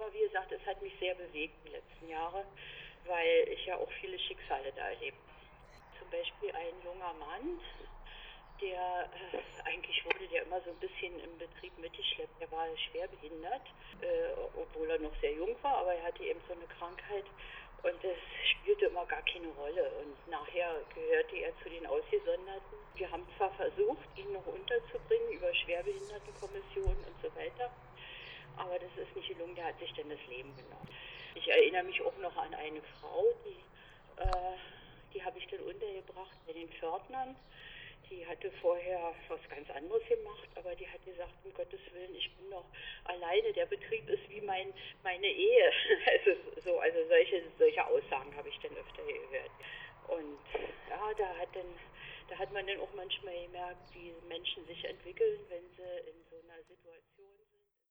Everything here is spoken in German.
Aber wie gesagt, es hat mich sehr bewegt die letzten Jahre, weil ich ja auch viele Schicksale da erlebt. Zum Beispiel ein junger Mann, der äh, eigentlich wurde der immer so ein bisschen im Betrieb mitgeschleppt. Der war schwer behindert, äh, obwohl er noch sehr jung war, aber er hatte eben so eine Krankheit und das spielte immer gar keine Rolle. Und nachher gehörte er zu den Ausgesonderten. Wir haben zwar versucht, ihn noch unterzubringen über weiter, aber das ist nicht gelungen. Der hat sich dann das Leben genommen. Ich erinnere mich auch noch an eine Frau, die, äh, die habe ich dann untergebracht bei den Pförtnern die hatte vorher was ganz anderes gemacht, aber die hat gesagt, um Gottes Willen, ich bin noch alleine, der Betrieb ist wie mein, meine Ehe. Also so, also solche, solche Aussagen habe ich dann öfter gehört. Und ja, da hat dann, da hat man dann auch manchmal gemerkt, wie Menschen sich entwickeln, wenn sie in so einer